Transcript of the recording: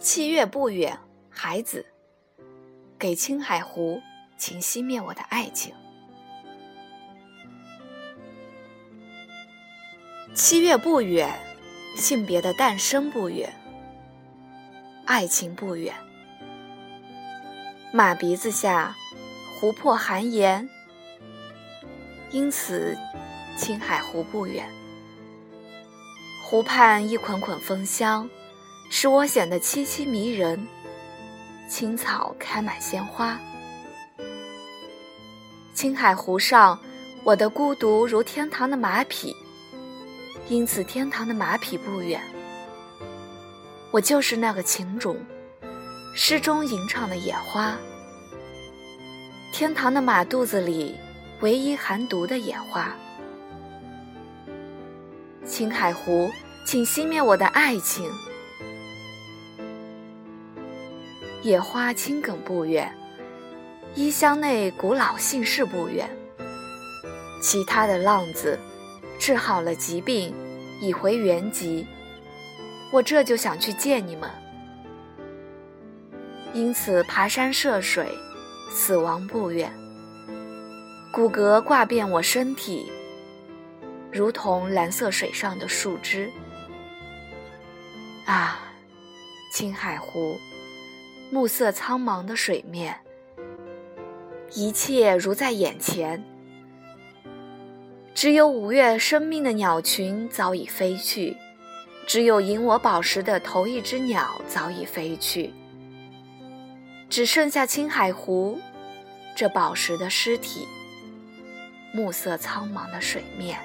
七月不远，孩子，给青海湖，请熄灭我的爱情。七月不远，性别的诞生不远，爱情不远。马鼻子下，湖泊寒盐，因此青海湖不远。湖畔一捆捆枫香。使我显得凄凄迷人。青草开满鲜花，青海湖上，我的孤独如天堂的马匹，因此天堂的马匹不远。我就是那个情种，诗中吟唱的野花，天堂的马肚子里唯一含毒的野花。青海湖，请熄灭我的爱情。野花青梗不远，衣箱内古老姓氏不远。其他的浪子，治好了疾病，已回原籍。我这就想去见你们，因此爬山涉水，死亡不远。骨骼挂遍我身体，如同蓝色水上的树枝。啊，青海湖。暮色苍茫的水面，一切如在眼前。只有五月生命的鸟群早已飞去，只有引我宝石的头一只鸟早已飞去，只剩下青海湖这宝石的尸体。暮色苍茫的水面。